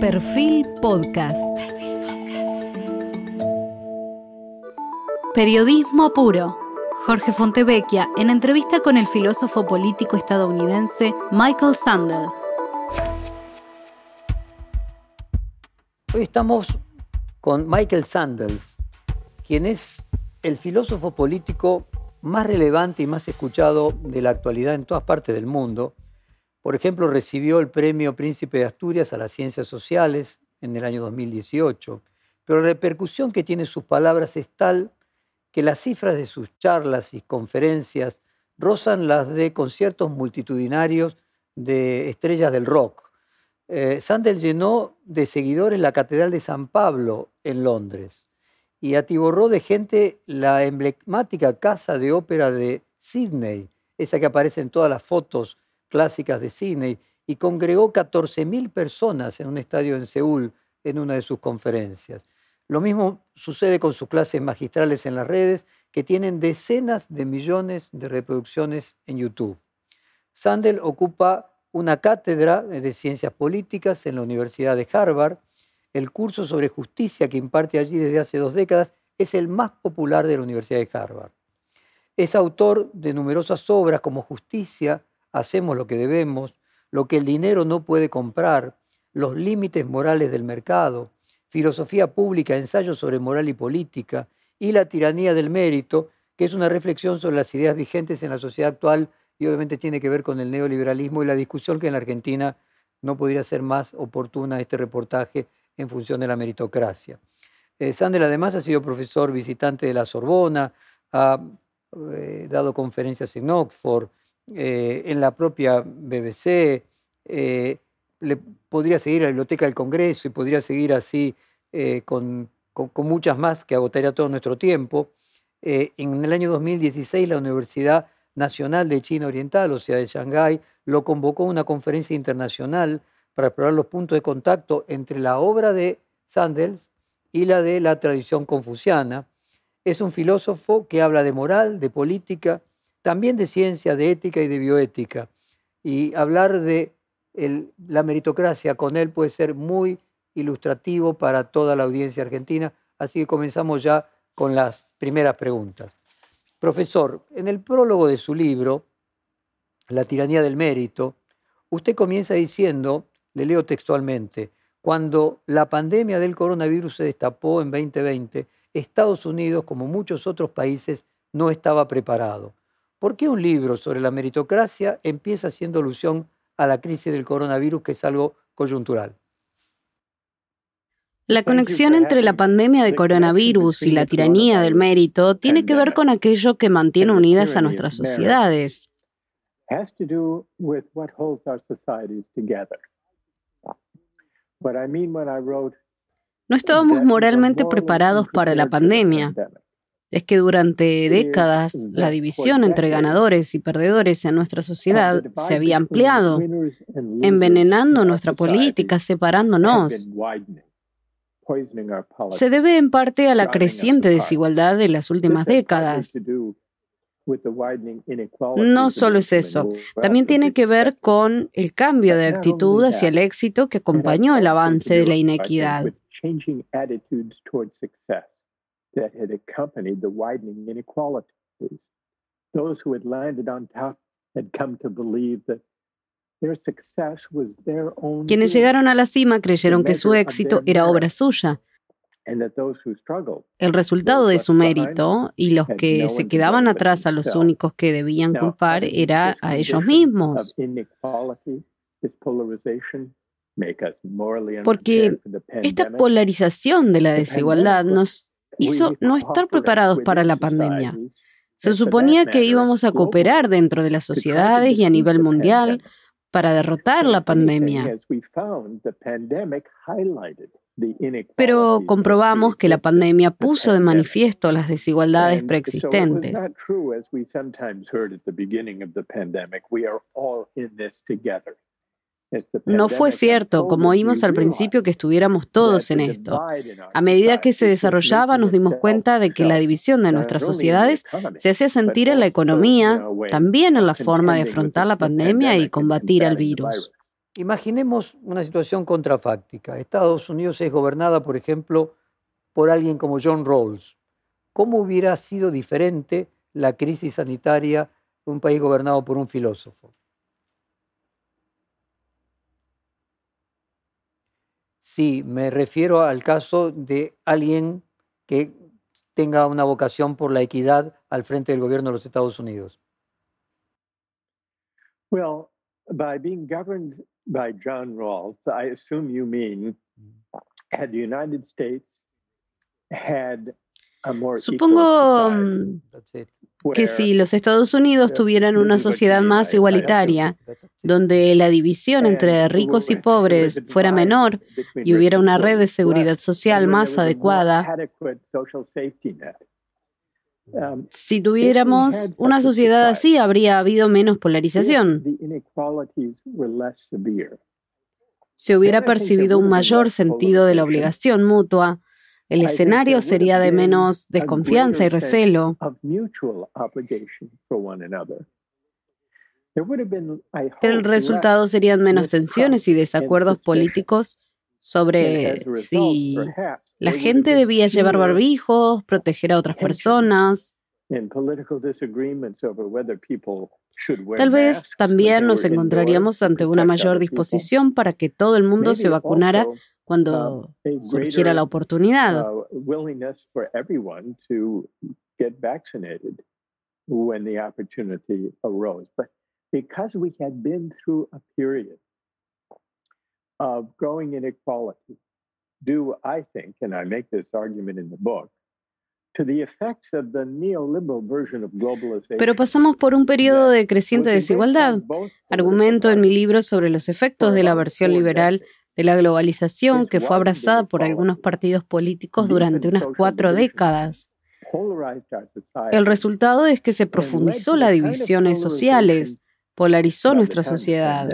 Perfil Podcast. Periodismo puro. Jorge Fontevecchia en entrevista con el filósofo político estadounidense Michael Sandel. Hoy estamos con Michael Sandels, quien es el filósofo político más relevante y más escuchado de la actualidad en todas partes del mundo. Por ejemplo, recibió el premio Príncipe de Asturias a las Ciencias Sociales en el año 2018, pero la repercusión que tienen sus palabras es tal que las cifras de sus charlas y conferencias rozan las de conciertos multitudinarios de estrellas del rock. Eh, Sandel llenó de seguidores la Catedral de San Pablo en Londres y atiborró de gente la emblemática casa de ópera de Sydney, esa que aparece en todas las fotos clásicas de Sydney, y congregó 14.000 personas en un estadio en Seúl en una de sus conferencias. Lo mismo sucede con sus clases magistrales en las redes, que tienen decenas de millones de reproducciones en YouTube. Sandel ocupa una cátedra de ciencias políticas en la Universidad de Harvard el curso sobre justicia que imparte allí desde hace dos décadas es el más popular de la Universidad de Harvard. Es autor de numerosas obras como Justicia, Hacemos lo que debemos, Lo que el dinero no puede comprar, Los límites morales del mercado, Filosofía pública, Ensayos sobre moral y política y La tiranía del mérito, que es una reflexión sobre las ideas vigentes en la sociedad actual y obviamente tiene que ver con el neoliberalismo y la discusión que en la Argentina no podría ser más oportuna este reportaje en función de la meritocracia. Eh, Sandel además ha sido profesor visitante de la Sorbona, ha eh, dado conferencias en Oxford, eh, en la propia BBC, le podría seguir la Biblioteca del Congreso y podría seguir así con, con, muchas más que agotaría todo nuestro tiempo. en el año 2016 la Universidad Nacional de China Oriental, o sea, de Shanghái, lo convocó a una conferencia internacional para explorar los puntos de contacto entre la obra de Sandels y la de la tradición confuciana. Es un filósofo que habla de moral, de política, también de ciencia, de ética y de bioética. Y hablar de la meritocracia con él puede ser muy ilustrativo para toda la audiencia argentina. Así que comenzamos ya con las primeras preguntas. Profesor, en el prólogo de su libro, La tiranía del mérito, usted comienza diciendo le leo textualmente, cuando la pandemia del coronavirus se destapó en 2020, Estados Unidos, como muchos otros países, no estaba preparado. ¿Por qué un libro sobre la meritocracia empieza haciendo alusión a la crisis del coronavirus, que es algo coyuntural? La conexión entre la pandemia de coronavirus y la tiranía del mérito tiene que ver con aquello que mantiene unidas a nuestras sociedades. No estábamos moralmente preparados para la pandemia. Es que durante décadas la división entre ganadores y perdedores en nuestra sociedad se había ampliado, envenenando nuestra política, separándonos. Se debe en parte a la creciente desigualdad de las últimas décadas. No solo es eso, también tiene que ver con el cambio de actitud hacia el éxito que acompañó el avance de la inequidad. Quienes llegaron a la cima creyeron que su éxito era obra suya. El resultado de su mérito y los que se quedaban atrás a los únicos que debían culpar era a ellos mismos. Porque esta polarización de la desigualdad nos hizo no estar preparados para la pandemia. Se suponía que íbamos a cooperar dentro de las sociedades y a nivel mundial para derrotar la pandemia. Pero comprobamos que la pandemia puso de manifiesto las desigualdades preexistentes. No fue cierto, como oímos al principio, que estuviéramos todos en esto. A medida que se desarrollaba, nos dimos cuenta de que la división de nuestras sociedades se hacía sentir en la economía, también en la forma de afrontar la pandemia y combatir al virus. Imaginemos una situación contrafáctica. Estados Unidos es gobernada, por ejemplo, por alguien como John Rawls. ¿Cómo hubiera sido diferente la crisis sanitaria de un país gobernado por un filósofo? Sí, me refiero al caso de alguien que tenga una vocación por la equidad al frente del gobierno de los Estados Unidos. Well, by being governed by John Rawls, I assume you mean had the United States had a more Supongo que si los Estados Unidos tuvieran una sociedad más igualitaria, donde la división entre ricos y pobres fuera menor y hubiera una red de seguridad social más adecuada, Um, si tuviéramos una sociedad así, habría habido menos polarización. Se hubiera percibido un mayor sentido de la obligación mutua. El escenario sería de menos desconfianza y recelo. El resultado serían menos tensiones y desacuerdos políticos sobre si la gente debía llevar barbijos, proteger a otras personas. Tal vez también nos encontraríamos ante una mayor disposición para que todo el mundo se vacunara cuando surgiera la oportunidad. because we had been through a period of growing inequality due, I think, and I make this argument in the book, Pero pasamos por un periodo de creciente desigualdad. Argumento en mi libro sobre los efectos de la versión liberal de la globalización que fue abrazada por algunos partidos políticos durante unas cuatro décadas. El resultado es que se profundizó la divisiones sociales, polarizó nuestra sociedad.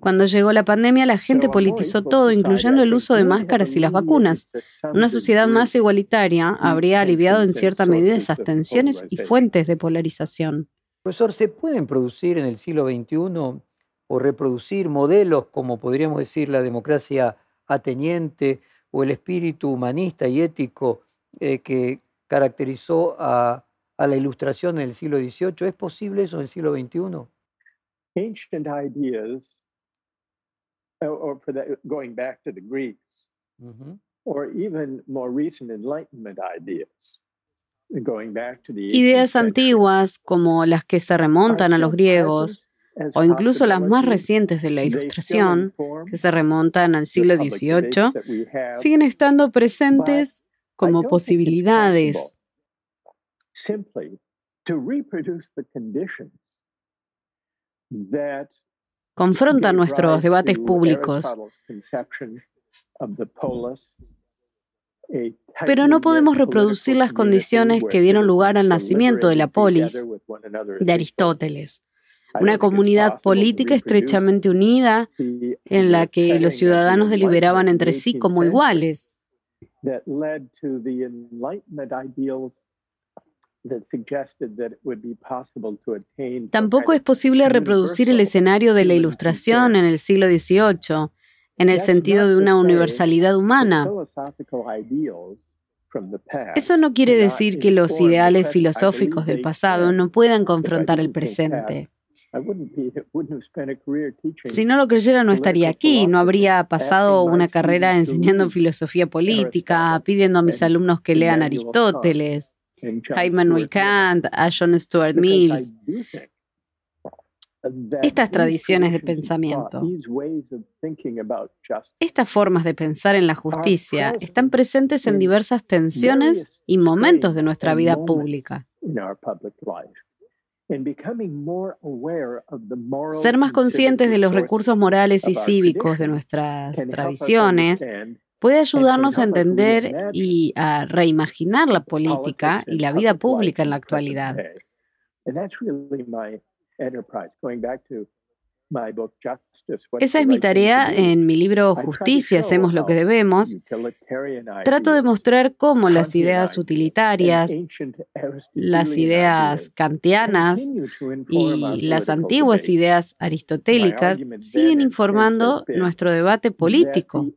Cuando llegó la pandemia, la gente politizó todo, incluyendo el uso de máscaras y las vacunas. Una sociedad más igualitaria habría aliviado en cierta medida esas tensiones y fuentes de polarización. Profesor, ¿se pueden producir en el siglo XXI o reproducir modelos como podríamos decir la democracia ateniente o el espíritu humanista y ético eh, que caracterizó a, la ilustración en el siglo XVIII. ¿Es posible eso en el siglo XXI? Ancient ideas, or for that, going back to the Greeks, or even more recent Enlightenment ideas. Going back to the Ideas antiguas como las que se remontan a los griegos o incluso las más recientes de la Ilustración, que se remontan al siglo XVIII, siguen estando presentes como posibilidades. Confronta nuestros debates públicos. Pero no podemos reproducir las condiciones que dieron lugar al nacimiento de la polis de Aristóteles, una comunidad política estrechamente unida en la que los ciudadanos deliberaban entre sí como iguales. Tampoco es posible reproducir el escenario de la Ilustración en el siglo XVIII, en el sentido de una universalidad humana. Eso no quiere decir que los ideales filosóficos del pasado no puedan confrontar el presente. Si no lo creyera, no estaría aquí, no habría pasado una carrera enseñando filosofía política, pidiendo a mis alumnos que lean Aristóteles, a Immanuel Kant, a John Stuart Mills. Estas tradiciones de pensamiento, estas formas de pensar en la justicia están presentes en diversas tensiones y momentos de nuestra vida pública. Ser más conscientes de los recursos morales y cívicos de nuestras tradiciones puede ayudarnos a entender y a reimaginar la política y la vida pública en la actualidad. Esa es mi tarea en mi libro Justicia, hacemos lo que debemos. Trato de mostrar cómo las ideas utilitarias, las ideas kantianas y las antiguas ideas aristotélicas siguen informando nuestro debate político.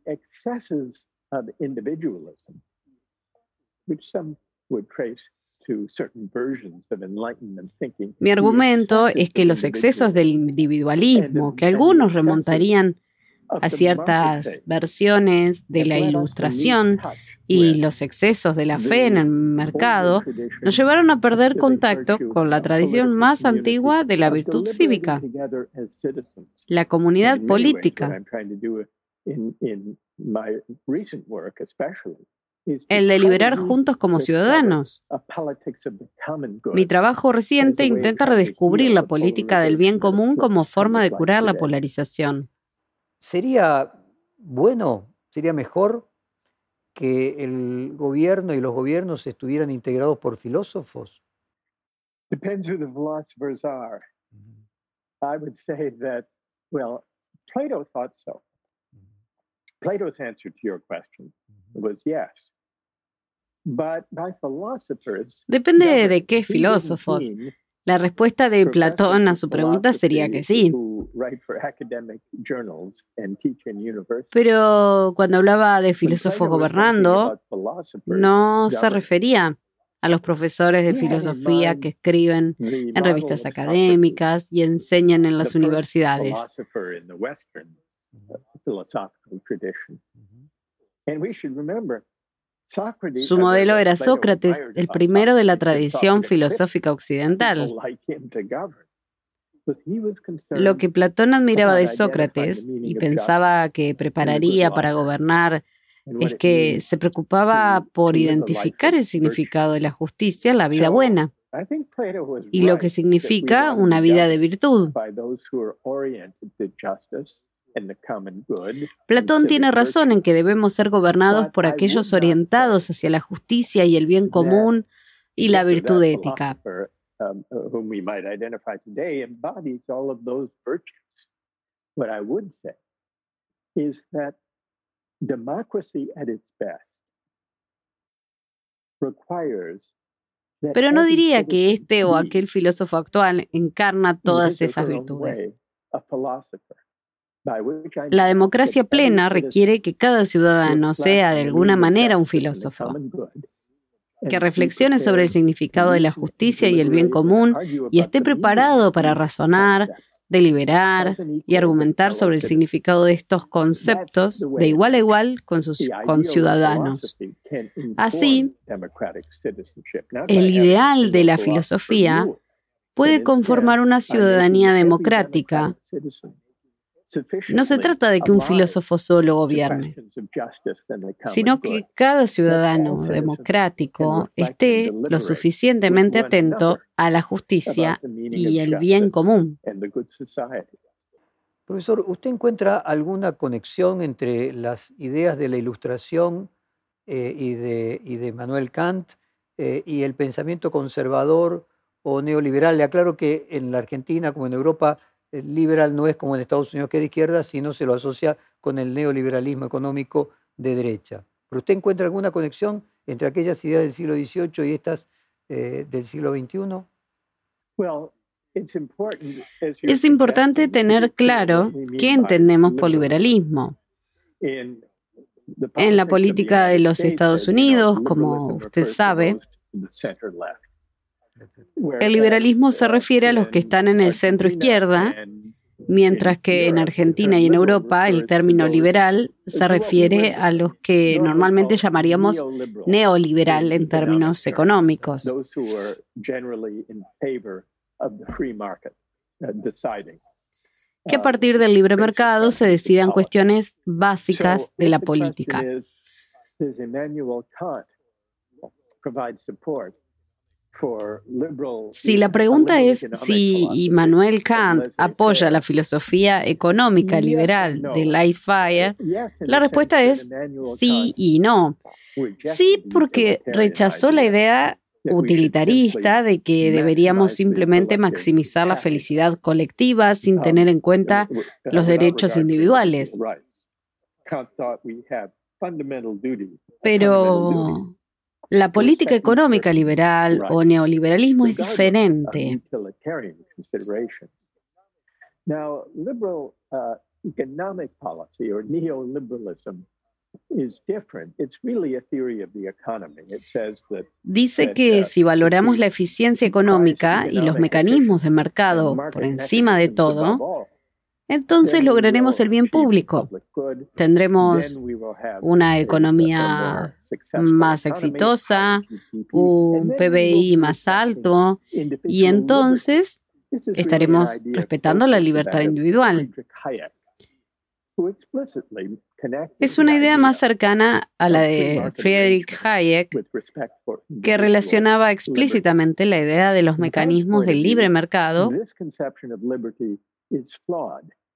Mi argumento es que los excesos del individualismo, que algunos remontarían a ciertas versiones de la ilustración y los excesos de la fe en el mercado, nos llevaron a perder contacto con la tradición más antigua de la virtud cívica, la comunidad política el deliberar juntos como ciudadanos. Mi trabajo reciente intenta redescubrir la política del bien común como forma de curar la polarización. ¿Sería bueno, sería mejor que el gobierno y los gobiernos estuvieran integrados por filósofos? Depends who the philosophers are. I would say that, well, Plato thought so. Plato's answer to your question was yes. Depende de qué filósofos. La respuesta de Platón a su pregunta sería que sí. Pero cuando hablaba de filósofos gobernando, no se refería a los profesores de filosofía que escriben en revistas académicas y enseñan en las universidades. Su modelo era Sócrates, el primero de la tradición filosófica occidental. Lo que Platón admiraba de Sócrates y pensaba que prepararía para gobernar es que se preocupaba por identificar el significado de la justicia, la vida buena, y lo que significa una vida de virtud. Platón tiene razón en que debemos ser gobernados por aquellos orientados hacia la justicia y el bien común y la virtud ética. Pero no diría que este o aquel filósofo actual encarna todas esas virtudes. La democracia plena requiere que cada ciudadano sea de alguna manera un filósofo, que reflexione sobre el significado de la justicia y el bien común y esté preparado para razonar, deliberar y argumentar sobre el significado de estos conceptos de igual a igual con sus ciudadanos. Así, el ideal de la filosofía puede conformar una ciudadanía democrática no se trata de que un filósofo solo gobierne, sino que cada ciudadano democrático esté lo suficientemente atento a la justicia y el bien común. Profesor, ¿usted encuentra alguna conexión entre las ideas de la Ilustración eh, y, de, de, Manuel Kant eh, y el pensamiento conservador o neoliberal? Le aclaro que en la Argentina, como en Europa, liberal no es como en Estados Unidos que es de izquierda, sino se lo asocia con el neoliberalismo económico de derecha. ¿Pero usted encuentra alguna conexión entre aquellas ideas del siglo XVIII y estas eh, del siglo XXI? Es importante tener claro qué entendemos por liberalismo. En la política de los Estados Unidos, como usted sabe, el liberalismo se refiere a los que están en el centro izquierda, mientras que en Argentina y en Europa el término liberal se refiere a los que normalmente llamaríamos neoliberal. en términos económicos. Que a partir del libre mercado se decidan cuestiones básicas de la política. Si la pregunta es si Immanuel Kant apoya la filosofía económica liberal de Leitfire, la respuesta es sí y no. Sí, porque rechazó la idea utilitarista de que deberíamos simplemente maximizar la felicidad colectiva sin tener en cuenta los derechos individuales. Pero la política económica liberal o neoliberalismo es diferente. Dice que si valoramos la eficiencia económica y los mecanismos de mercado por encima de todo, entonces lograremos el bien público. Tendremos una economía más exitosa, un PBI más alto y entonces estaremos respetando la libertad individual. Es una idea más cercana a la de Friedrich Hayek, que relacionaba explícitamente la idea de los mecanismos del libre mercado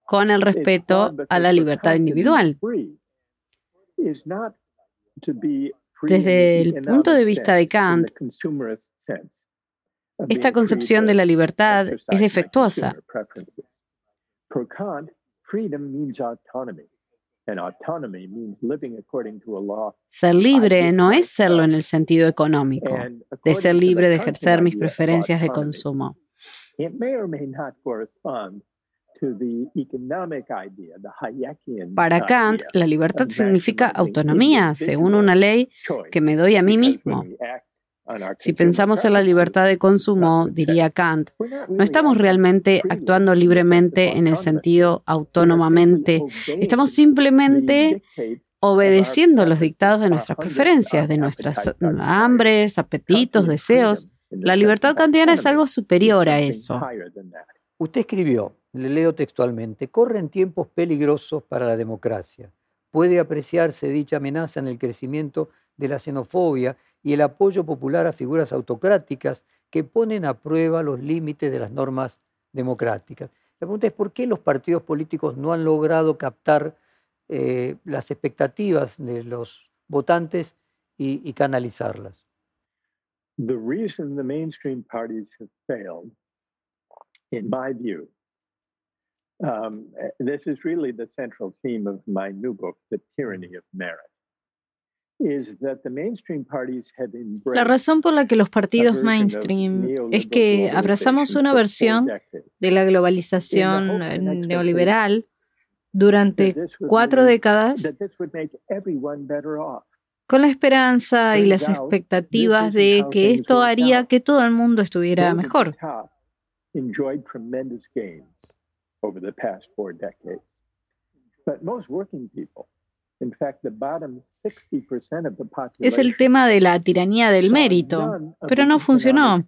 con el respeto a la libertad individual. Desde el punto de vista de Kant, esta concepción de la libertad es defectuosa. Ser libre no es serlo en el sentido económico, de ser libre de ejercer mis preferencias de consumo. Para Kant, la libertad significa autonomía, según una ley que me doy a mí mismo. Si pensamos en la libertad de consumo, diría Kant, no estamos realmente actuando libremente en el sentido autónomamente, estamos simplemente obedeciendo los dictados de nuestras preferencias, de nuestras hambres, apetitos, deseos. La libertad kantiana es algo superior a eso. Usted escribió, le leo textualmente, corren tiempos peligrosos para la democracia. Puede apreciarse dicha amenaza en el crecimiento de la xenofobia y el apoyo popular a figuras autocráticas que ponen a prueba los límites de las normas democráticas. La pregunta es por qué los partidos políticos no han logrado captar eh, las expectativas de los votantes y, y canalizarlas. The reason the mainstream parties have failed, in my view, um, this is really the central theme of my new book, The Tyranny of Merit. La razón por la que los partidos mainstream es que abrazamos una versión de la globalización eh, neoliberal durante cuatro décadas con la esperanza y las expectativas de que esto haría que todo el mundo estuviera mejor. Es el tema de la tiranía del mérito, pero no funcionó.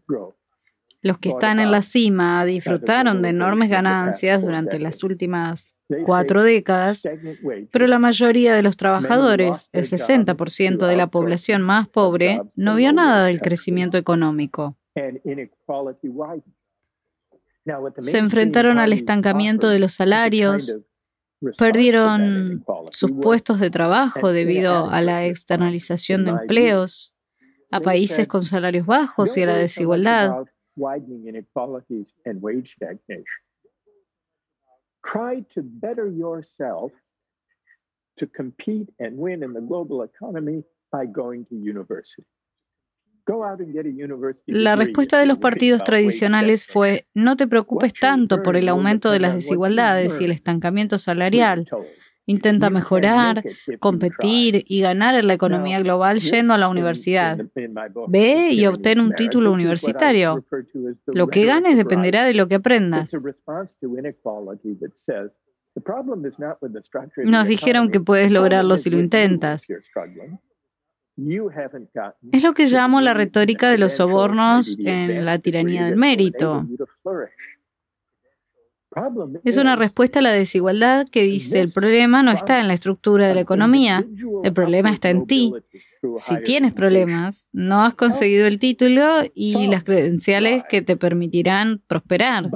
Los que están en la cima disfrutaron de enormes ganancias durante las últimas cuatro décadas, pero la mayoría de los trabajadores, el 60% de la población más pobre, no vio nada del crecimiento económico. Se enfrentaron al estancamiento de los salarios, Perdieron sus puestos de trabajo debido a la externalización de empleos a países con salarios bajos y a la desigualdad. Try to better yourself to compete and win in the global economy by going to university. La respuesta de los partidos tradicionales fue, no te preocupes tanto por el aumento de las desigualdades y el estancamiento salarial. Intenta mejorar, competir y ganar en la economía global yendo a la universidad. Ve y obtén un título universitario. Lo que ganes dependerá de lo que aprendas. Nos dijeron que puedes lograrlo si lo intentas. Es lo que llamo la retórica de los sobornos en la tiranía del mérito. Es una respuesta a la desigualdad que dice el problema no está en la estructura de la economía, el problema está en ti. Si tienes problemas, no has conseguido el título y las credenciales que te permitirán prosperar.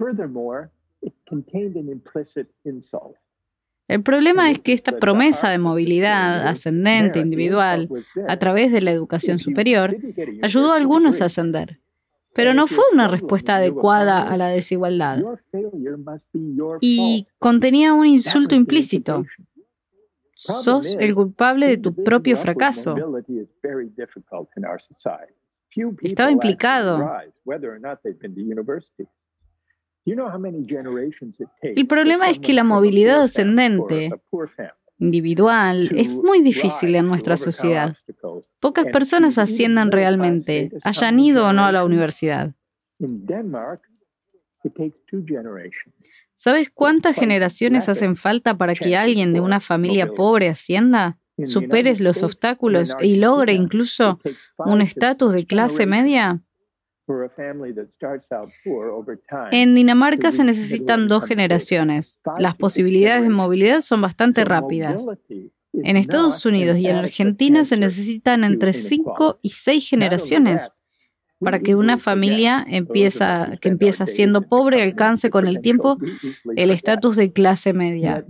Furthermore, it contained an implicit insult. El problema es que esta promesa de movilidad ascendente individual a través de la educación superior ayudó a algunos a ascender, pero no fue una respuesta adecuada a la desigualdad. y contenía un insulto implícito. Sos el culpable de tu propio fracaso. Estaba implicado. El problema es que la movilidad ascendente individual es muy difícil en nuestra sociedad. Pocas personas asciendan realmente, hayan ido o no a la universidad. ¿Sabes cuántas generaciones hacen falta para que alguien de una familia pobre ascienda, supere los obstáculos y logre incluso un estatus de clase media? En Dinamarca se necesitan dos generaciones. Las posibilidades de movilidad son bastante rápidas. En Estados Unidos y en Argentina se necesitan entre cinco y seis generaciones para que una familia empieza, que empieza siendo pobre alcance con el tiempo el estatus de clase media.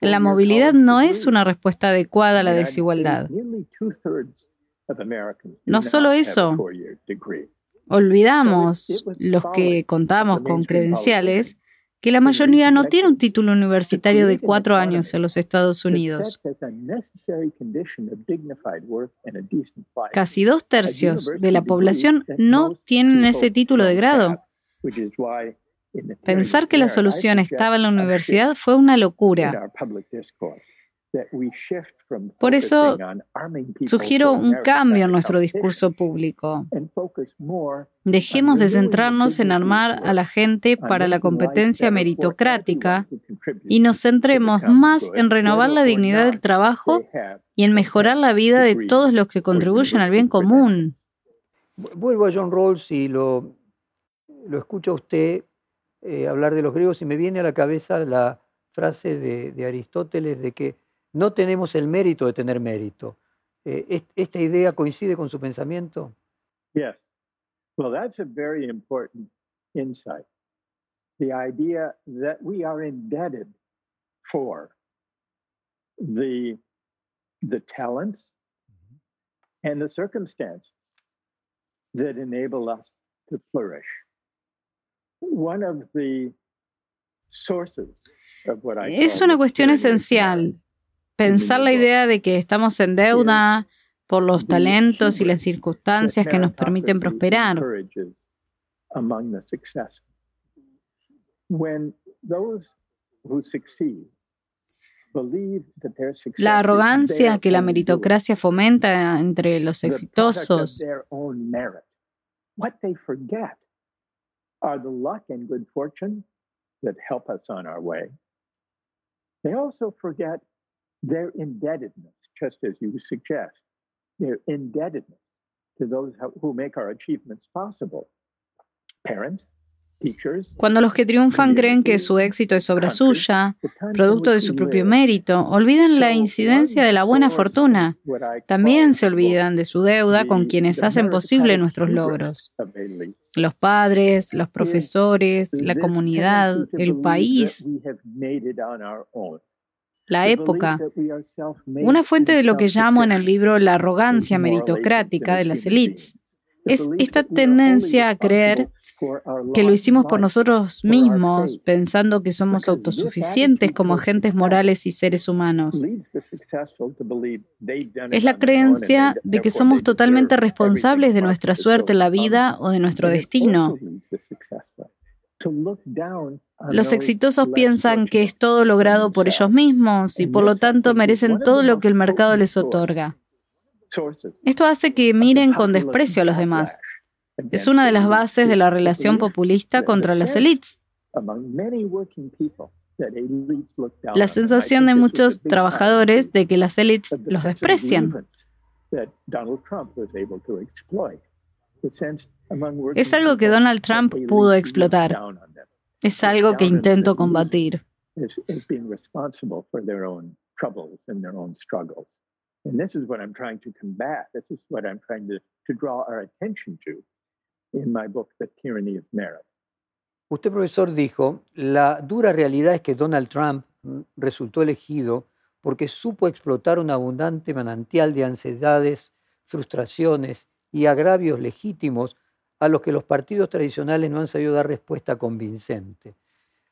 La movilidad no es una respuesta adecuada a la desigualdad. No solo eso, olvidamos, los que contamos con credenciales, que la mayoría no tiene un título universitario de cuatro años en los Estados Unidos. Casi dos tercios de la población no tienen ese título de grado. Pensar que la solución estaba en la universidad fue una locura. Por eso sugiero un cambio en nuestro discurso público. Dejemos de centrarnos en armar a la gente para la competencia meritocrática y nos centremos más en renovar la dignidad del trabajo y en mejorar la vida de todos los que contribuyen al bien común. Vuelvo a John Rawls y lo, lo escucho a usted eh, hablar de los griegos y me viene a la cabeza la frase de, de Aristóteles de que no tenemos el mérito de tener mérito. Eh, ¿Esta idea coincide con su pensamiento? Yes. Well, that's a very important insight. The idea that we are indebted for the, the talents mm-hmm. and the circumstances that enable us to flourish. One of the sources of what I es una cuestión esencial pensar la idea de que estamos en deuda por los talentos y las circunstancias que nos permiten prosperar. La arrogancia que la meritocracia fomenta entre los exitosos. Their indebtedness, just as you suggest, their indebtedness to those who make our achievements possible. Parents, Cuando los que triunfan creen que su éxito es obra suya, producto de su propio mérito, olvidan la incidencia de la buena fortuna. También se olvidan de su deuda con quienes hacen posible nuestros logros. Los padres, los profesores, la comunidad, el país la época, una fuente de lo que llamo en el libro la arrogancia meritocrática de las élites. Es esta tendencia a creer que lo hicimos por nosotros mismos, pensando que somos autosuficientes como agentes morales y seres humanos. Es la creencia de que somos totalmente responsables de nuestra suerte en la vida o de nuestro destino. Los exitosos piensan que es todo logrado por ellos mismos y por lo tanto merecen todo lo que el mercado les otorga. Esto hace que miren con desprecio a los demás. Es una de las bases de la relación populista contra las élites. La sensación de muchos trabajadores de que las élites los desprecian. Es algo que Donald Trump pudo explotar. Es algo que intento combatir. Usted, profesor, dijo, la dura realidad es que Donald Trump mm, resultó elegido porque supo explotar un abundante manantial de ansiedades, frustraciones y agravios legítimos a los que los partidos tradicionales no han sabido dar respuesta convincente.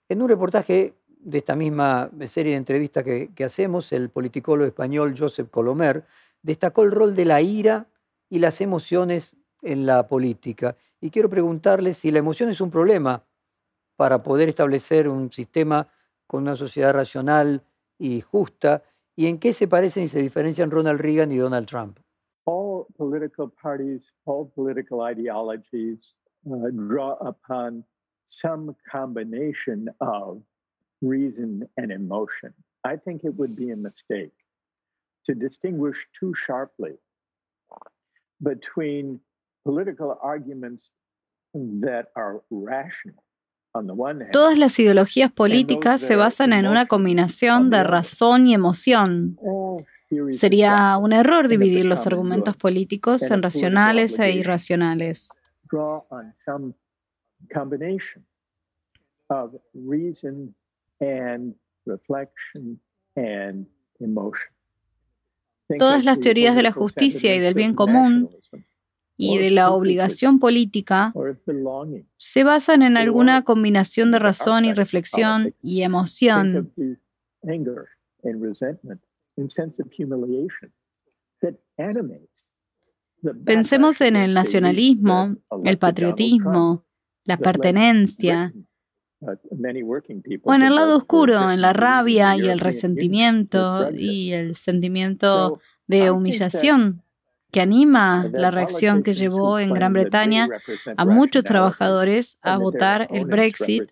En un reportaje de esta misma serie de entrevistas que, hacemos, el politicólogo español Joseph Colomer destacó el rol de la ira y las emociones en la política. Y quiero preguntarle si la emoción es un problema para poder establecer un sistema con una sociedad racional y justa, y en qué se parecen y se diferencian Ronald Reagan y Donald Trump. Political parties, all political ideologies uh, draw upon some combination of reason and emotion. I think it would be a mistake to distinguish too sharply between political arguments that are rational On the one, Todas las ideologías políticas se basan en una combinación de razón y emoción. Sería un error dividir los argumentos políticos en racionales e irracionales. Todas las teorías de la justicia y del bien común y de la obligación política se basan en alguna combinación de razón y reflexión y emoción. Pensemos en el nacionalismo, el patriotismo, la pertenencia, o en el lado oscuro, en la rabia y el resentimiento y el sentimiento de humillación que anima la reacción que llevó en Gran Bretaña a muchos trabajadores a votar el Brexit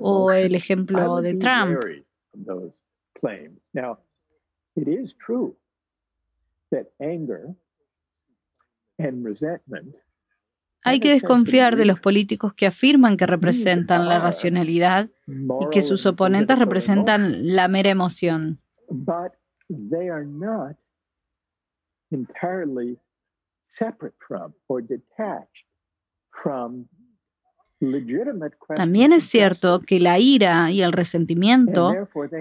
o el ejemplo de Trump. Hay que desconfiar de los políticos que afirman que representan la racionalidad y que sus oponentes representan la mera emoción. También es cierto que la ira y el resentimiento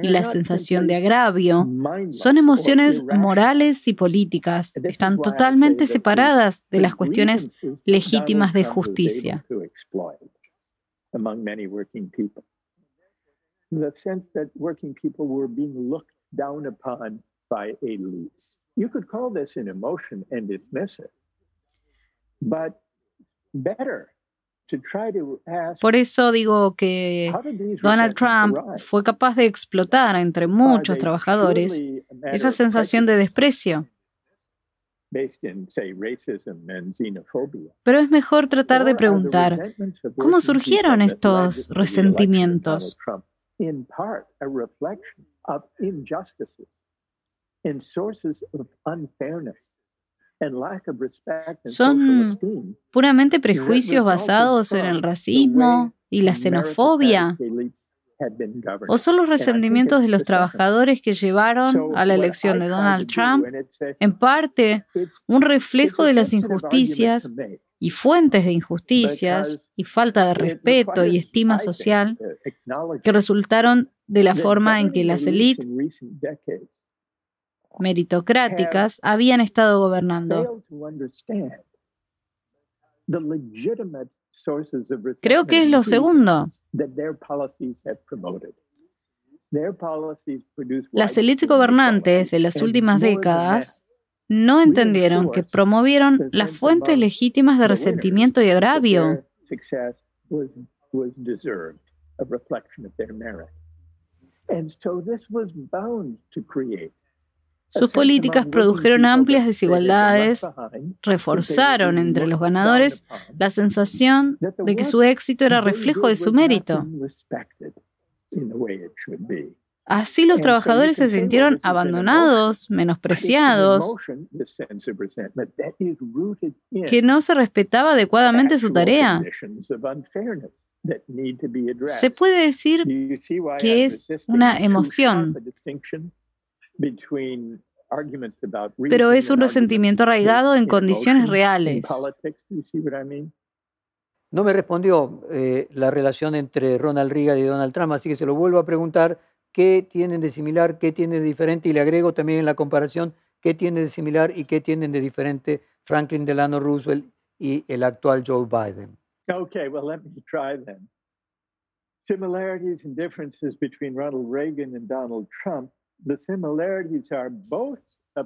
y la sensación de agravio son emociones morales y políticas. Están totalmente separadas de las cuestiones legítimas de justicia. But better Por eso digo que Donald Trump fue capaz de explotar entre muchos trabajadores esa sensación de desprecio. Pero es mejor tratar de preguntar, ¿cómo surgieron estos resentimientos? Son puramente prejuicios basados en el racismo y la xenofobia. ¿O son los resentimientos de los trabajadores que llevaron a la elección de Donald Trump en parte un reflejo de las injusticias y fuentes de injusticias y falta de respeto y estima social que resultaron de la forma en que las élites meritocráticas habían estado gobernando. Creo que es lo segundo. Las élites gobernantes de las últimas décadas no entendieron que promovieron las fuentes legítimas de resentimiento y agravio. Sus políticas produjeron amplias desigualdades, reforzaron entre los ganadores la sensación de que su éxito era reflejo de su mérito. Así los trabajadores se sintieron abandonados, menospreciados, que no se respetaba adecuadamente su tarea. Se puede decir que es una emoción pero es un resentimiento arraigado en condiciones reales. No me respondió eh, la relación entre Ronald Reagan y Donald Trump, así que se lo vuelvo a preguntar qué tienen de similar, qué tienen de diferente, y le agrego también en la comparación qué tienen de similar y qué tienen de diferente Franklin Delano Roosevelt y el actual Joe Biden. Okay, well, let me try then. Similarities and differences between Ronald Reagan and Donald Trump.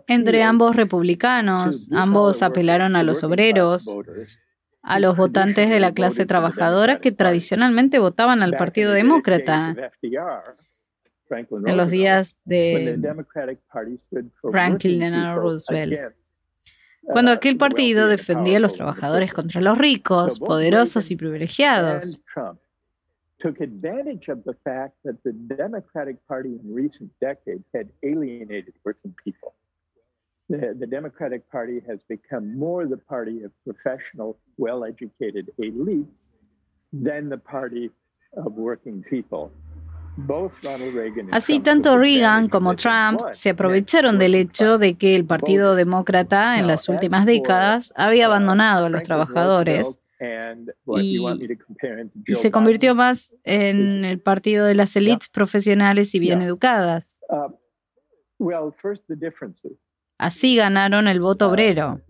Entre ambos republicanos, ambos apelaron a los obreros, a los votantes de la clase trabajadora que tradicionalmente votaban al Partido Demócrata. En los días de Franklin Delano Roosevelt, cuando aquel partido defendía a los trabajadores contra los ricos, poderosos y privilegiados. Took advantage of the fact that the Democratic Party in recent decades had alienated working people. the, the Democratic Party has become more the party of professional, well educated elites than the party of working people. Así, tanto Reagan como Trump se aprovecharon del hecho de que el Partido Demócrata en las últimas décadas había uh, abandonado a los trabajadores y, y se convirtió más en el partido de las élites profesionales y bien educadas. Uh, Así ganaron el voto uh, obrero.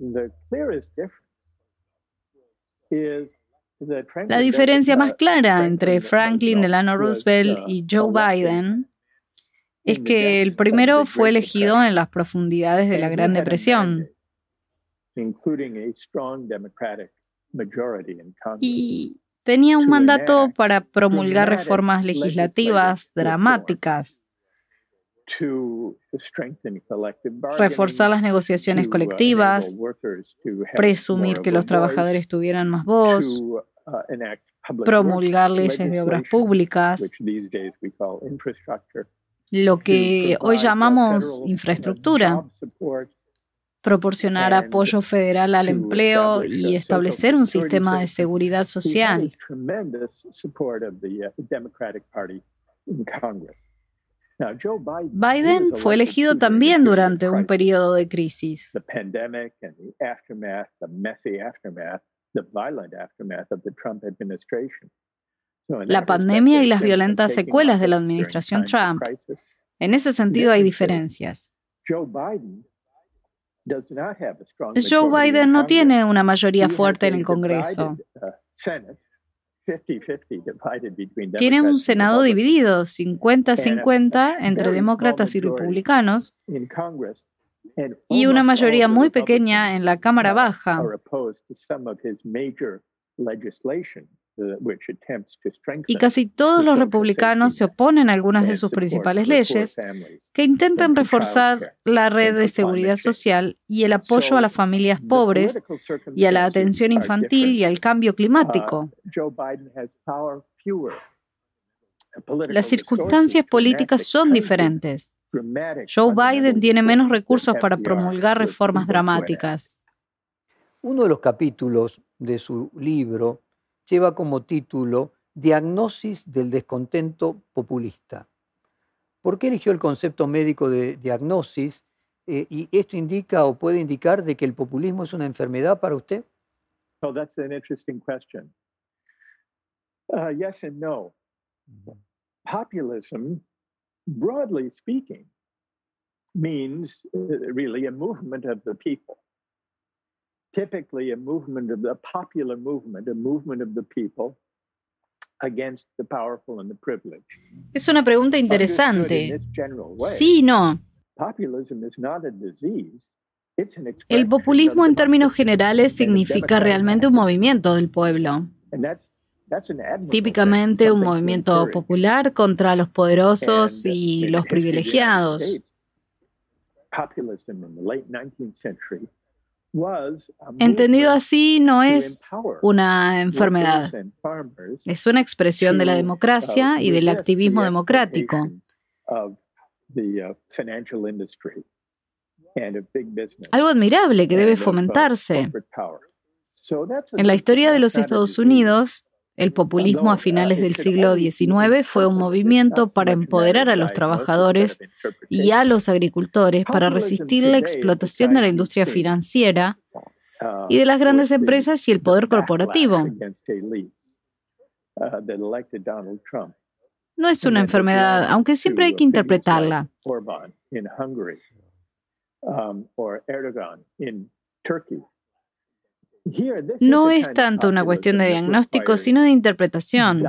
La diferencia más clara entre Franklin Delano Roosevelt y Joe Biden es que el primero fue elegido en las profundidades de la Gran Depresión y tenía un mandato para promulgar reformas legislativas dramáticas. reforzar las negociaciones uh, colectivas, presumir que los trabajadores tuvieran más voz, uh, promulgar leyes de obras públicas, lo que hoy llamamos infraestructura, proporcionar apoyo federal al empleo y establecer un sistema de seguridad social. Biden fue elegido también durante un periodo de crisis. La pandemia y las violentas secuelas de la administración Trump. En ese sentido hay diferencias. Joe Biden no tiene una mayoría fuerte en el Congreso. Tiene un Senado dividido, 50-50 entre demócratas y republicanos, y una mayoría muy pequeña en la Cámara Baja. Y casi todos los republicanos se oponen a algunas de sus principales leyes que intentan reforzar la red de seguridad social y el apoyo a las familias pobres y a la atención infantil y al cambio climático. Las circunstancias políticas son diferentes. Joe Biden tiene menos recursos para promulgar reformas dramáticas. Uno de los capítulos de su libro lleva como título Diagnosis del descontento populista. ¿Por qué eligió el concepto médico de diagnosis? Eh, ¿Y esto indica o puede indicar de que el populismo es una enfermedad para usted? Oh, that's an interesting question. Uh, yes and no. Populism, broadly speaking, means uh, really a movement of the people. Typically a movement of the popular movement, a movement of the people against the powerful and the privileged. Es una pregunta interesante. Sí no. El populismo en términos generales significa realmente un movimiento del pueblo. Típicamente un movimiento popular contra los poderosos y los privilegiados. Entendido así, no es una enfermedad, es una expresión de la democracia y del activismo democrático. Uh, Algo admirable que debe uh, fomentarse. En la historia de los Estados Unidos, el populismo a finales del siglo XIX fue un movimiento para empoderar a los trabajadores y a los agricultores para resistir la explotación de la industria financiera y de las grandes empresas y el poder corporativo. No es una enfermedad, aunque siempre hay que interpretarla. No es tanto una cuestión de diagnóstico, sino de interpretación.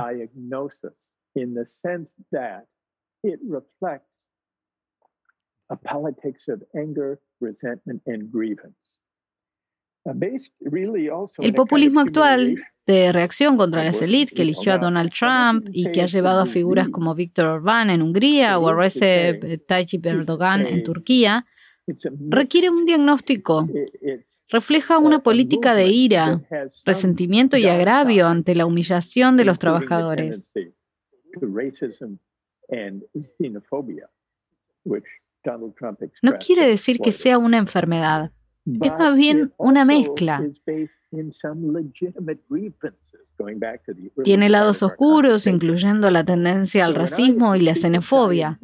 El populismo actual de reacción contra las élites que eligió a Donald Trump y que ha llevado a figuras como Víctor Orbán en Hungría o a Recep Tayyip Erdogan en Turquía, requiere un diagnóstico. Refleja una política de ira, resentimiento y agravio ante la humillación de los trabajadores. No quiere decir que sea una enfermedad, es más bien una mezcla. Tiene lados oscuros, incluyendo la tendencia al racismo y la xenofobia.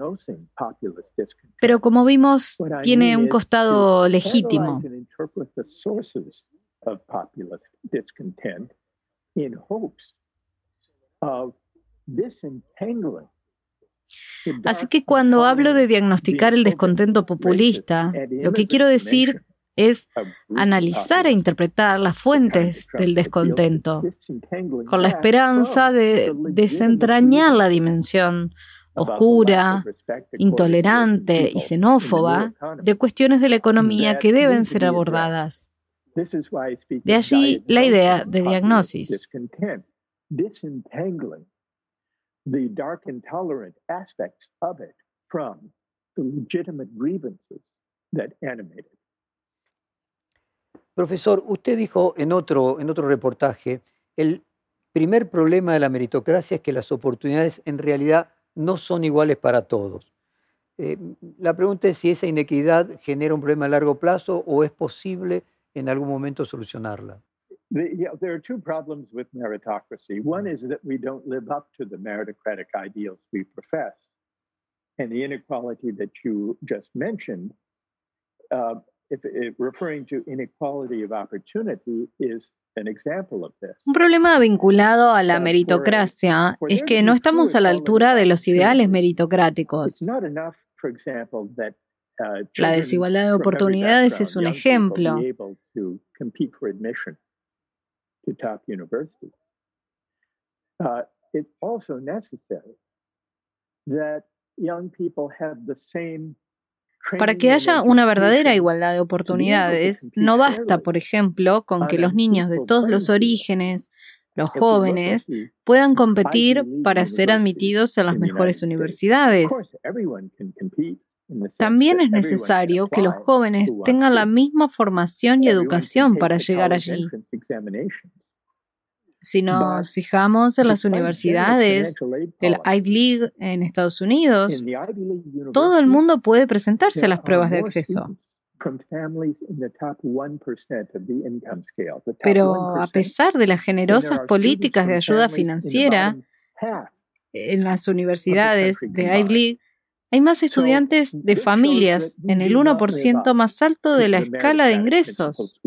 Pero como vimos, tiene un costado legítimo. Así que cuando hablo de diagnosticar el descontento populista, lo que quiero decir es analizar e interpretar las fuentes del descontento, con la esperanza de desentrañar la dimensión oscura, intolerante y xenófoba de cuestiones de la economía que deben ser abordadas. De allí la idea de diagnosis. Profesor, usted dijo en otro, en otro reportaje, el primer problema de la meritocracia es que las oportunidades en realidad no son iguales para todos. Eh, la pregunta es si esa inequidad genera un problema a largo plazo o es posible en algún momento solucionarla. The, yeah, there are two problems with meritocracy. One is that we don't live up to the meritocratic ideals we profess. And the inequality that you just mentioned uh, un problema vinculado a la meritocracia es que no estamos a la altura de los ideales meritocráticos. La desigualdad de oportunidades es un ejemplo. Uh, it's also necessary that young people have the same para que haya una verdadera igualdad de oportunidades, no basta, por ejemplo, con que los niños de todos los orígenes, los jóvenes, puedan competir para ser admitidos en las mejores universidades. También es necesario que los jóvenes tengan la misma formación y educación para llegar allí. Si nos fijamos en las universidades del Ivy League en Estados Unidos, todo el mundo puede presentarse a las pruebas de acceso. Pero a pesar de las generosas políticas de ayuda financiera en las universidades de Ivy League, hay más estudiantes de familias en el 1% más alto de la escala de ingresos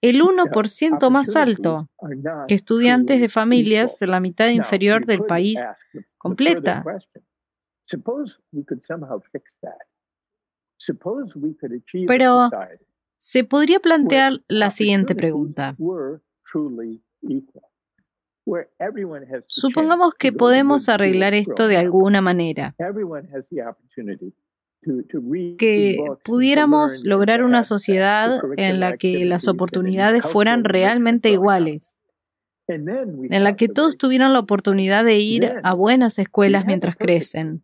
el 1% más alto que estudiantes de familias en la mitad inferior del país completa. Pero se podría plantear la siguiente pregunta. Supongamos que podemos arreglar esto de alguna manera que pudiéramos lograr una sociedad en la que las oportunidades fueran realmente iguales, en la que todos tuvieran la oportunidad de ir a buenas escuelas mientras crecen.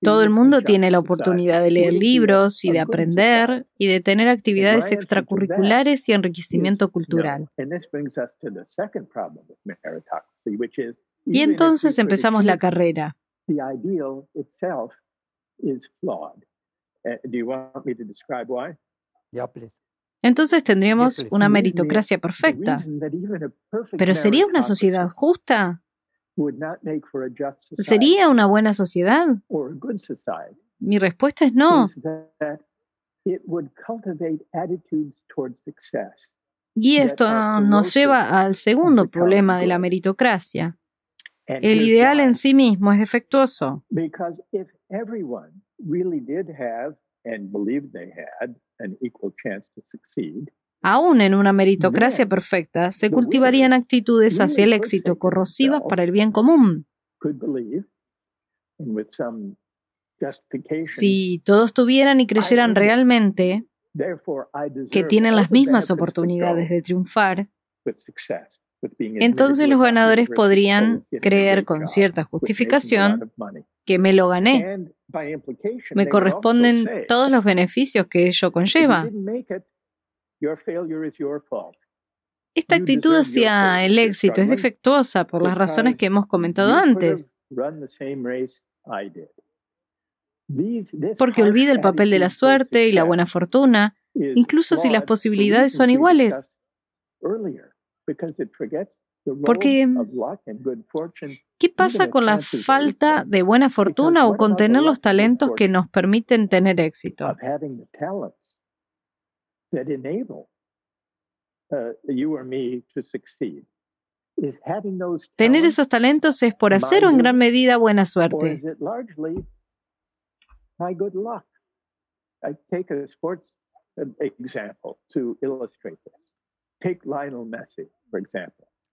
Todo el mundo tiene la oportunidad de leer libros y de aprender y de tener actividades extracurriculares y enriquecimiento cultural. Y entonces empezamos la carrera the ideal itself is flawed. Uh, do you want me to describe why? Yeah, please. Entonces tendríamos una meritocracia perfecta. Pero ¿sería una sociedad justa? ¿Sería una buena sociedad? Mi respuesta es no. Y esto nos lleva al segundo problema de la meritocracia. El ideal en sí mismo es defectuoso. Aún en una meritocracia perfecta, se cultivarían actitudes hacia el éxito corrosivas para el bien común. Si todos tuvieran y creyeran realmente que tienen las mismas oportunidades de triunfar, entonces los ganadores podrían creer con cierta justificación que me lo gané. Me corresponden todos los beneficios que ello conlleva. Esta actitud hacia el éxito es defectuosa por las razones que hemos comentado antes. Porque olvida el papel de la suerte y la buena fortuna, incluso si las posibilidades son iguales. Porque, ¿qué pasa con la falta de buena fortuna o con tener los talentos que nos permiten tener éxito? Tener esos talentos es por hacer o en gran medida buena suerte.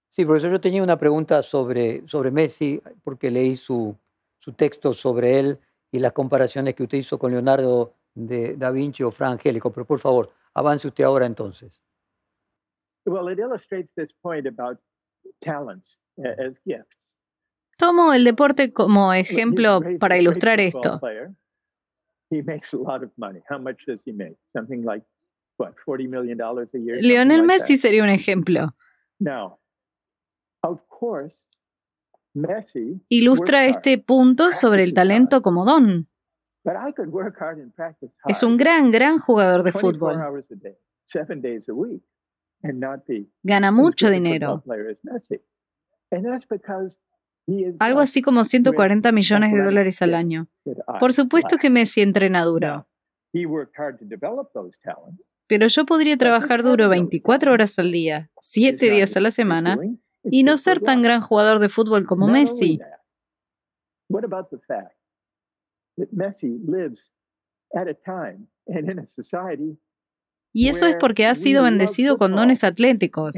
Sí, profesor, yo tenía una pregunta sobre, sobre Messi, porque leí su, su texto sobre él y las comparaciones que usted hizo con Leonardo de Da Vinci o Fra Angélico, pero por favor, avance usted ahora entonces. Tomo el deporte como ejemplo para ilustrar esto. Lionel Messi sería un ejemplo. Ilustra este punto sobre el talento como don. Es un gran, gran jugador de fútbol. Gana mucho dinero. Algo así como 140 millones de dólares al año. Por supuesto que Messi entrena duro. Pero yo podría trabajar duro 24 horas al día, 7 días a la semana, y no ser tan gran jugador de fútbol como Messi. Y eso es porque ha sido bendecido con dones atléticos.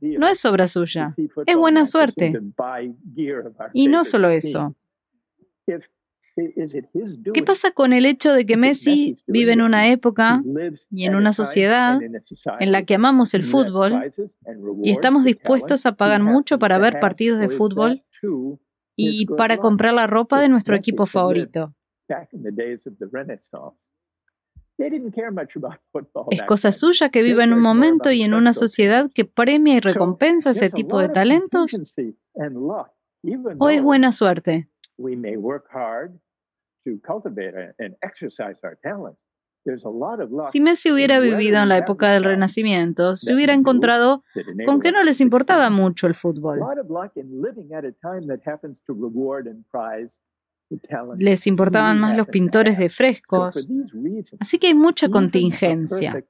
No es obra suya, es buena suerte. Y no solo eso. ¿Qué pasa con el hecho de que Messi vive en una época y en una sociedad en la que amamos el fútbol y estamos dispuestos a pagar mucho para ver partidos de fútbol y para comprar la ropa de nuestro equipo favorito? Es cosa suya que viva en un momento y en una sociedad que premia y recompensa ese tipo de talentos. ¿O es buena suerte? Si Messi hubiera vivido en la época del Renacimiento, se hubiera encontrado con que no les importaba mucho el fútbol. Les importaban más los pintores de frescos. Así que hay mucha contingencia.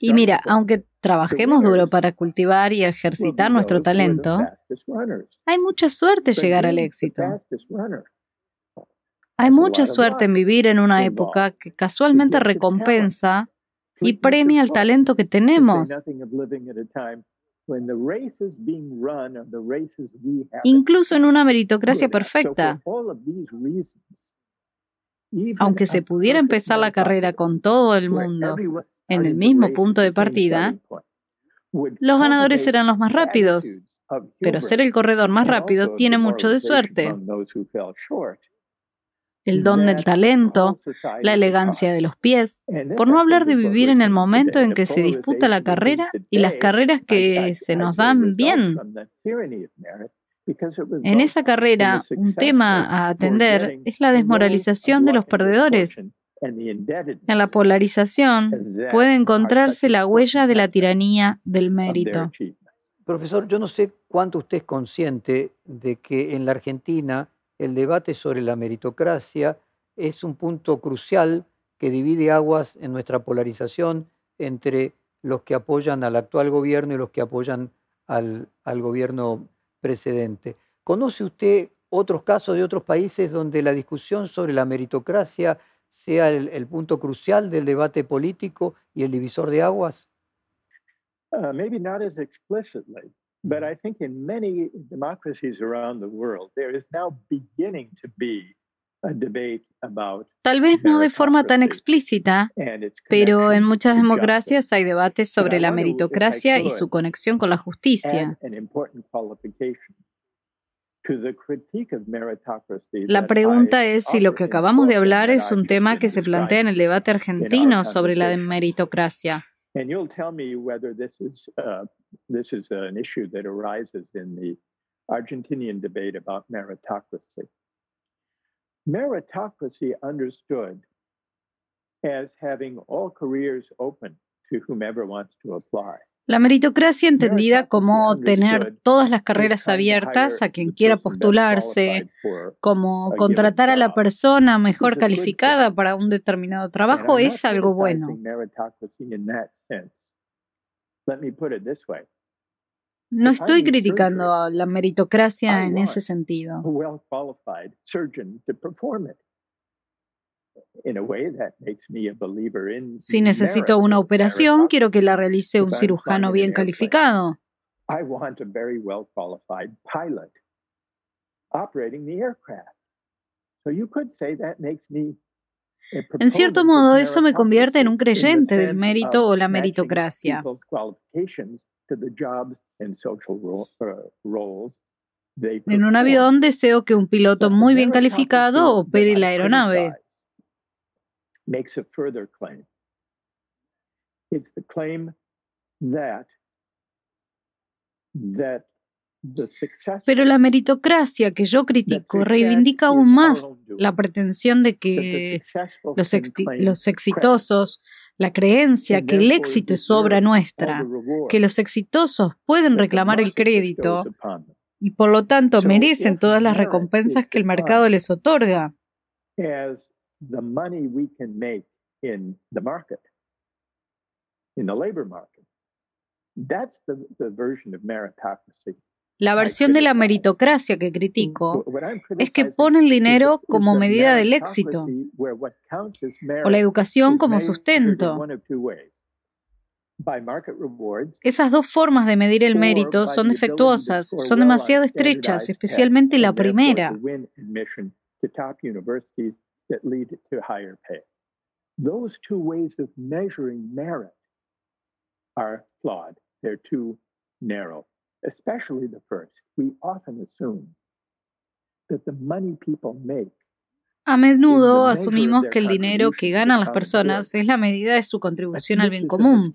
Y mira, aunque trabajemos duro para cultivar y ejercitar nuestro talento, hay mucha suerte llegar al éxito. Hay mucha suerte en vivir en una época que casualmente recompensa y premia el talento que tenemos. Incluso en una meritocracia perfecta. Aunque se pudiera empezar la carrera con todo el mundo en el mismo punto de partida, los ganadores serán los más rápidos. Pero ser el corredor más rápido tiene mucho de suerte. El don del talento, la elegancia de los pies, por no hablar de vivir en el momento en que se disputa la carrera y las carreras que se nos dan bien. En esa carrera, un tema a atender es la desmoralización de los perdedores. En la polarización puede encontrarse la huella de la tiranía del mérito. Profesor, yo no sé cuánto usted es consciente de que en la Argentina el debate sobre la meritocracia es un punto crucial que divide aguas en nuestra polarización entre los que apoyan al actual gobierno y los que apoyan al, gobierno precedente. ¿Conoce usted otros casos de otros países donde la discusión sobre la meritocracia sea el, punto crucial del debate político y el divisor de aguas? Uh, maybe not as explicitly, but I think in many democracies around the world, there is now beginning to be Tal vez no de forma tan explícita, pero en muchas democracias hay debates sobre la meritocracia y su conexión con la justicia. La pregunta es si lo que acabamos de hablar es un tema que se plantea en el debate argentino sobre la meritocracia. Meritocracy understood as having all careers open to whomever wants to apply. La meritocracia entendida como tener todas las carreras abiertas a quien quiera postularse, como contratar a la persona mejor calificada para un determinado trabajo es algo bueno. No estoy criticando la meritocracia en ese sentido. Si necesito una operación, quiero que la realice un cirujano bien calificado. En cierto modo, eso me convierte en un creyente del mérito o la meritocracia. Uh, en un avión deseo que un piloto muy bien calificado opere la aeronave. Pero la meritocracia que yo critico reivindica aún más la pretensión de que los, los exitosos la creencia que el éxito es obra nuestra, que los exitosos pueden reclamar el crédito y por lo tanto merecen todas las recompensas que el mercado les otorga. La versión de la meritocracia que critico es que pone el dinero como medida del éxito o la educación como sustento. Esas dos formas de medir el mérito son defectuosas, son demasiado estrechas, especialmente la primera. Especially the first, we often assume that the money people make a menudo asumimos que el dinero que ganan las personas es la medida de su contribución al bien común.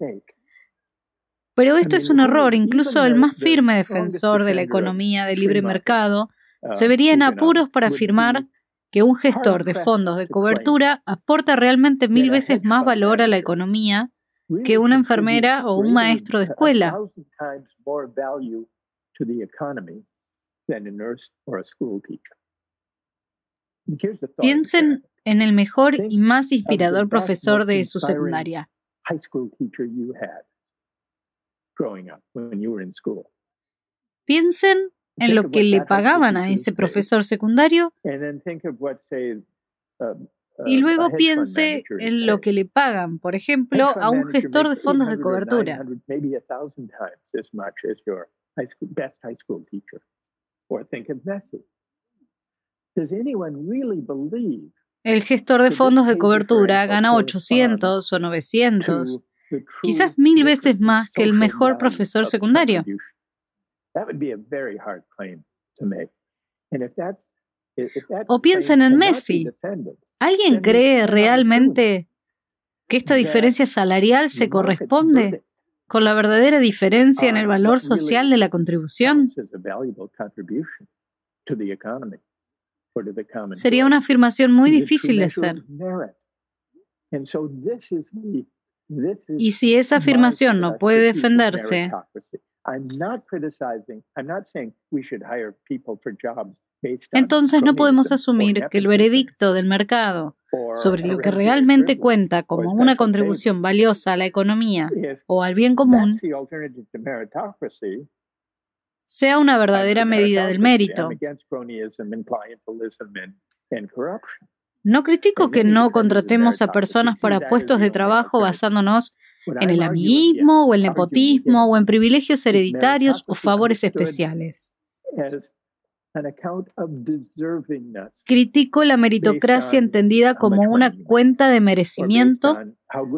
Pero esto es un error. Incluso el más firme defensor de la economía de libre mercado uh, se vería en apuros para afirmar que un gestor de fondos de cobertura aporta realmente mil veces más valor a la economía que una enfermera o un maestro de escuela. more value to the economy than a nurse or a school teacher. Piensen en el mejor y más inspirador profesor de su secundaria. High school teacher you had growing up when you were in school. Piensen en lo que le pagaban a ese profesor secundario. And then think of what say um, y luego piense en lo que le pagan, por ejemplo, a un gestor de fondos de cobertura. El gestor de fondos de cobertura gana 800 o 900, quizás mil veces más que el mejor profesor secundario. O piensen en Messi. ¿Alguien cree realmente que esta diferencia salarial se corresponde con la verdadera diferencia en el valor social de la contribución? Sería una afirmación muy difícil de hacer. Y si esa afirmación no puede defenderse, entonces no podemos asumir que el veredicto del mercado sobre lo que realmente cuenta como una contribución valiosa a la economía o al bien común sea una verdadera medida del mérito. No critico que no contratemos a personas para puestos de trabajo basándonos en el amiguismo o el nepotismo o en privilegios hereditarios o favores especiales. Critico la meritocracia entendida como una cuenta de merecimiento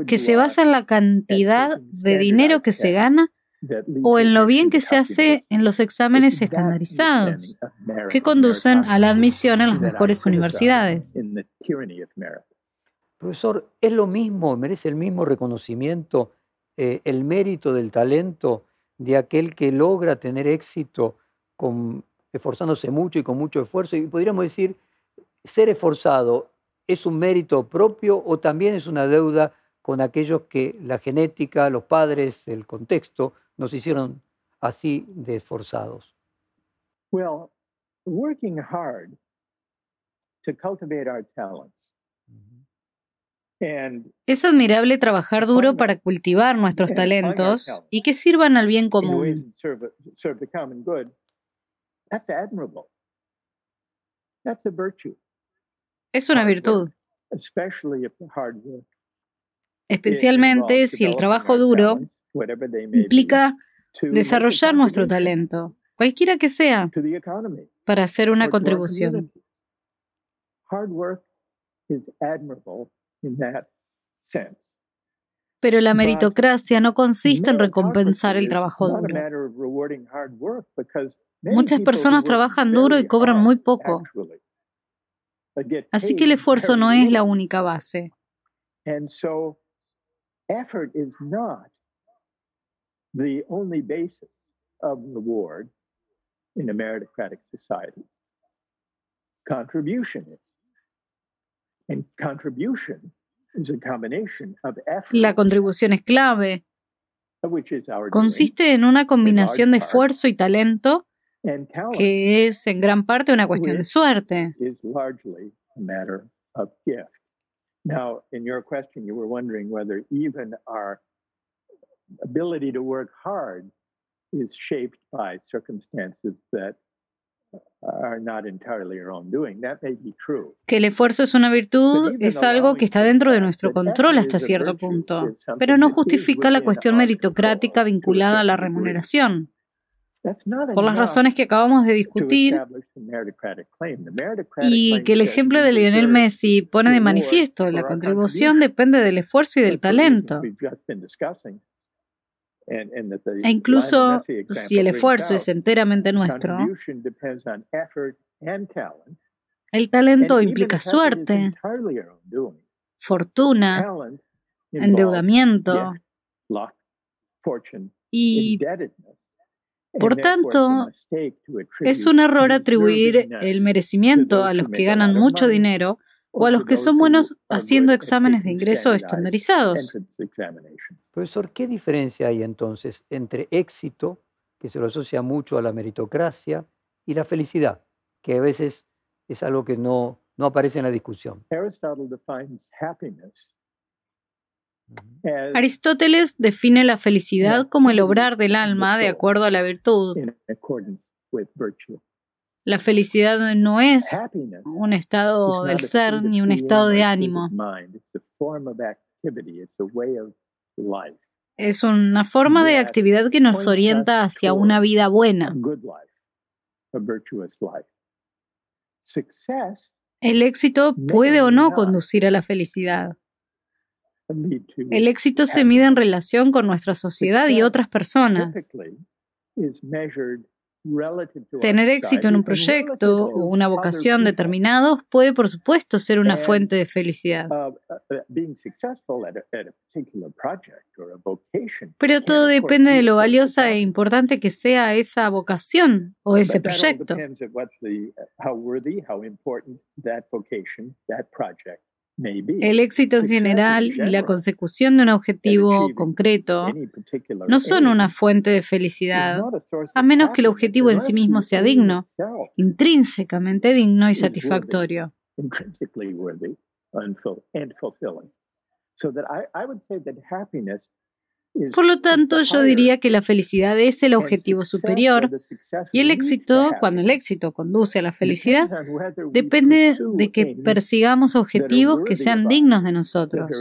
que se basa en la cantidad de dinero que se gana o en lo bien que se hace en los exámenes estandarizados que conducen a la admisión en las mejores universidades. Profesor, ¿es lo mismo, merece el mismo reconocimiento eh, el mérito del talento de aquel que logra tener éxito con esforzándose mucho y con mucho esfuerzo. Y podríamos decir, ser esforzado es un mérito propio o también es una deuda con aquellos que la genética, los padres, el contexto nos hicieron así de esforzados. Well, working hard to cultivate our talents es admirable trabajar duro para cultivar nuestros talentos y que sirvan al bien común. Es una virtud. Especialmente si el trabajo duro implica desarrollar nuestro talento, cualquiera que sea, para hacer una contribución. Pero la meritocracia no consiste en recompensar el trabajo duro. Muchas personas trabajan duro y cobran muy poco. Así que el esfuerzo no es la única base. Effort is not the only basis of reward in a meritocratic society. Contribution is. And contribution is a combination of effort, La contribución es clave. Consiste en una combinación de esfuerzo y talento que es en gran parte una cuestión de suerte. Now, in your question, you were wondering whether even our ability to work hard is shaped by circumstances that are not entirely our own doing. That may be true. Que el esfuerzo es una virtud es algo que está dentro de nuestro control hasta cierto punto, pero no justifica la cuestión meritocrática vinculada a la remuneración. Por las razones que acabamos de discutir y que el ejemplo de Lionel Messi pone de manifiesto, la contribución depende del esfuerzo y del talento. E incluso si el esfuerzo es enteramente nuestro, el talento implica suerte, fortuna, endeudamiento y, por tanto, es un error atribuir el merecimiento a los que ganan mucho dinero o a los que son buenos haciendo exámenes de ingreso estandarizados. Profesor, ¿qué diferencia hay entonces entre éxito, que se lo asocia mucho a la meritocracia, y la felicidad, que a veces es algo que no, no aparece en la discusión? Aristóteles define la felicidad como el obrar del alma de acuerdo a la virtud. La felicidad no es un estado del ser ni un estado de ánimo. Es una forma de actividad que nos orienta hacia una vida buena. El éxito puede o no conducir a la felicidad. El éxito se mide en relación con nuestra sociedad y otras personas. Tener éxito en un proyecto o una vocación determinados puede, por supuesto, ser una fuente de felicidad. Pero todo depende de lo valiosa e importante que sea esa vocación o ese proyecto. El éxito en general y la consecución de un objetivo concreto no son una fuente de felicidad, a menos que el objetivo en sí mismo sea digno, intrínsecamente digno y satisfactorio. Por lo tanto, yo diría que la felicidad es el objetivo superior y el éxito, cuando el éxito conduce a la felicidad, depende de que persigamos objetivos que sean dignos de nosotros,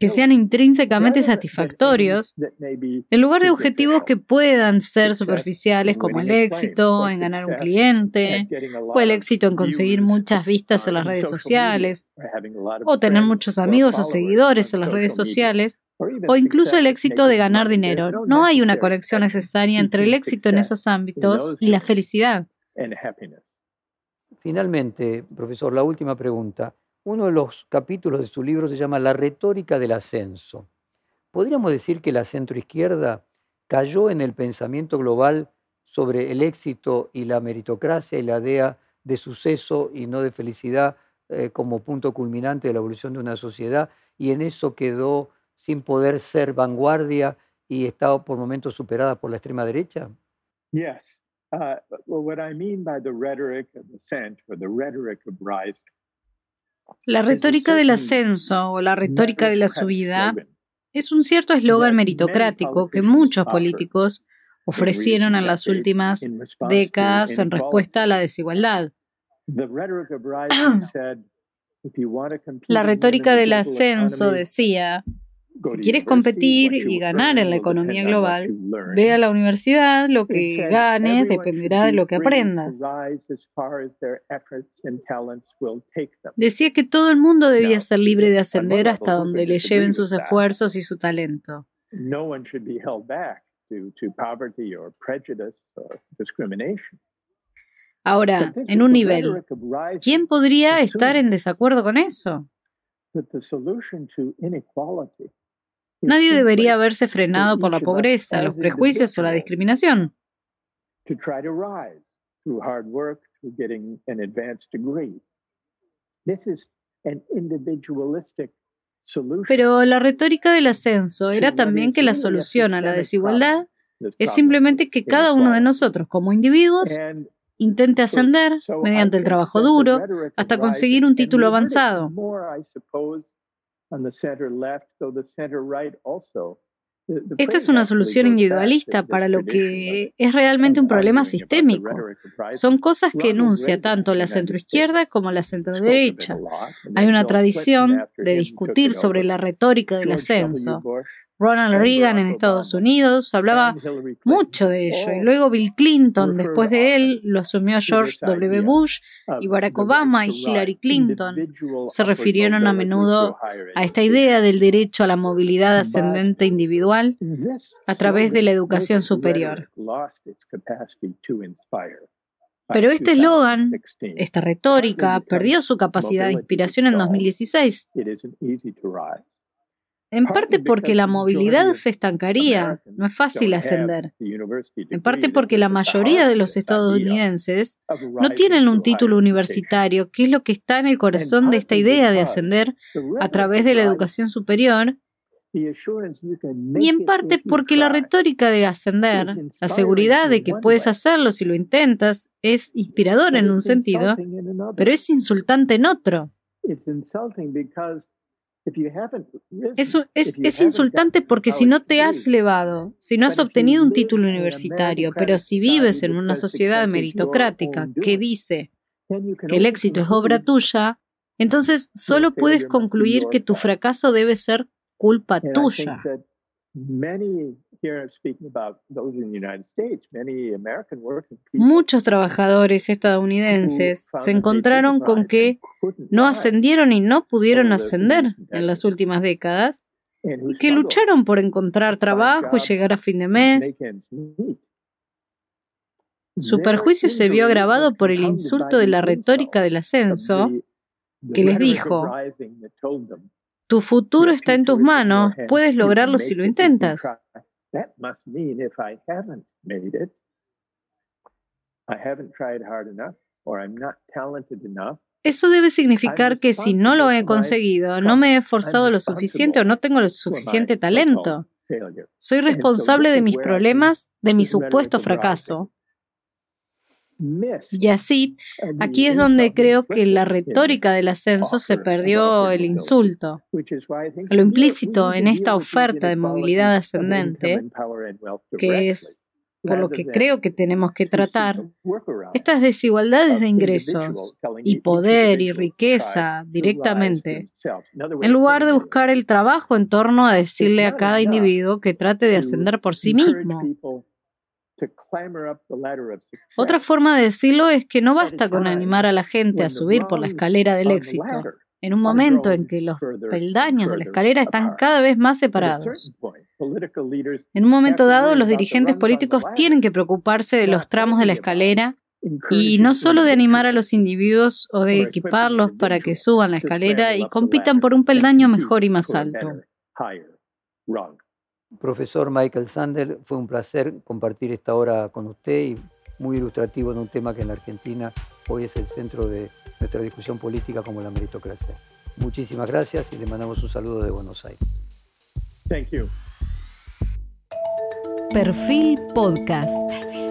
que sean intrínsecamente satisfactorios, en lugar de objetivos que puedan ser superficiales como el éxito en ganar un cliente, o el éxito en conseguir muchas vistas en las redes sociales, o tener muchos amigos o seguidores en las redes sociales o incluso el éxito de ganar dinero. No hay una conexión necesaria entre el éxito en esos ámbitos y la felicidad. Finalmente, profesor, la última pregunta. Uno de los capítulos de su libro se llama La retórica del ascenso. ¿Podríamos decir que la centroizquierda cayó en el pensamiento global sobre el éxito y la meritocracia y la idea de suceso y no de felicidad eh, como punto culminante de la evolución de una sociedad y en eso quedó sin poder ser vanguardia y está por momentos superada por la extrema derecha? Yes. Uh, well, what I mean by the rhetoric of ascent or the rhetoric of rising. La retórica del ascenso o la retórica de la subida es un cierto eslogan meritocrático que muchos políticos ofrecieron en las últimas décadas en respuesta a la desigualdad. La retórica del ascenso decía, si quieres competir y ganar en la economía global, ve a la universidad, lo que ganes dependerá de lo que aprendas. Decía que todo el mundo debía ser libre de ascender hasta donde le lleven sus esfuerzos y su talento. Ahora, en un nivel, ¿quién podría estar en desacuerdo con eso? Nadie debería verse frenado por la pobreza, los prejuicios o la discriminación. Pero la retórica del ascenso era también que la solución a la desigualdad es simplemente que cada uno de nosotros como individuos intente ascender mediante el trabajo duro hasta conseguir un título avanzado. Esta es una solución individualista para lo que es realmente un problema sistémico. Son cosas que enuncia tanto la centroizquierda como la centroderecha. Hay una tradición de discutir sobre la retórica del ascenso. Ronald Reagan en Estados Unidos hablaba mucho de ello y luego Bill Clinton, después de él, lo asumió George W. Bush y Barack Obama y Hillary Clinton. Se refirieron a menudo a esta idea del derecho a la movilidad ascendente individual a través de la educación superior. Pero este eslogan, esta retórica, perdió su capacidad de inspiración en 2016 en parte porque la movilidad se estancaría, no es fácil ascender. En parte porque la mayoría de los estadounidenses no tienen un título universitario, que es lo que está en el corazón de esta idea de ascender a través de la educación superior. Y en parte porque la retórica de ascender, la seguridad de que puedes hacerlo si lo intentas, es inspirador en un sentido, pero es insultante en otro. Eso es, insultante porque si no te has elevado, si no has obtenido un título universitario, pero si vives en una sociedad meritocrática que dice que el éxito es obra tuya, entonces solo puedes concluir que tu fracaso debe ser culpa tuya. Muchos trabajadores estadounidenses se encontraron con que no ascendieron y no pudieron ascender en las últimas décadas y que lucharon por encontrar trabajo y llegar a fin de mes. Su perjuicio se vio agravado por el insulto de la retórica del ascenso que les dijo, tu futuro está en tus manos, puedes lograrlo si lo intentas. Eso debe significar que si no lo he conseguido, no me he esforzado lo suficiente o no tengo lo suficiente talento. Soy responsable de mis problemas, de mi supuesto fracaso. Y así, aquí es donde creo que la retórica del ascenso se perdió el insulto. Lo implícito en esta oferta de movilidad ascendente, que es por lo que creo que tenemos que tratar, estas desigualdades de ingresos y poder y riqueza directamente, en lugar de buscar el trabajo en torno a decirle a cada individuo que trate de ascender por sí mismo. Otra forma de decirlo es que no basta con animar a la gente a subir por la escalera del éxito, en un momento en que los peldaños de la escalera están cada vez más separados. En un momento dado, los dirigentes políticos tienen que preocuparse de los tramos de la escalera y no solo de animar a los individuos o de equiparlos para que suban la escalera y compitan por un peldaño mejor y más alto. Profesor Michael Sander, fue un placer compartir esta hora con usted y muy ilustrativo en un tema que en la Argentina hoy es el centro de nuestra discusión política como la meritocracia. Muchísimas gracias y le mandamos un saludo de Buenos Aires. Thank you. Perfil Podcast.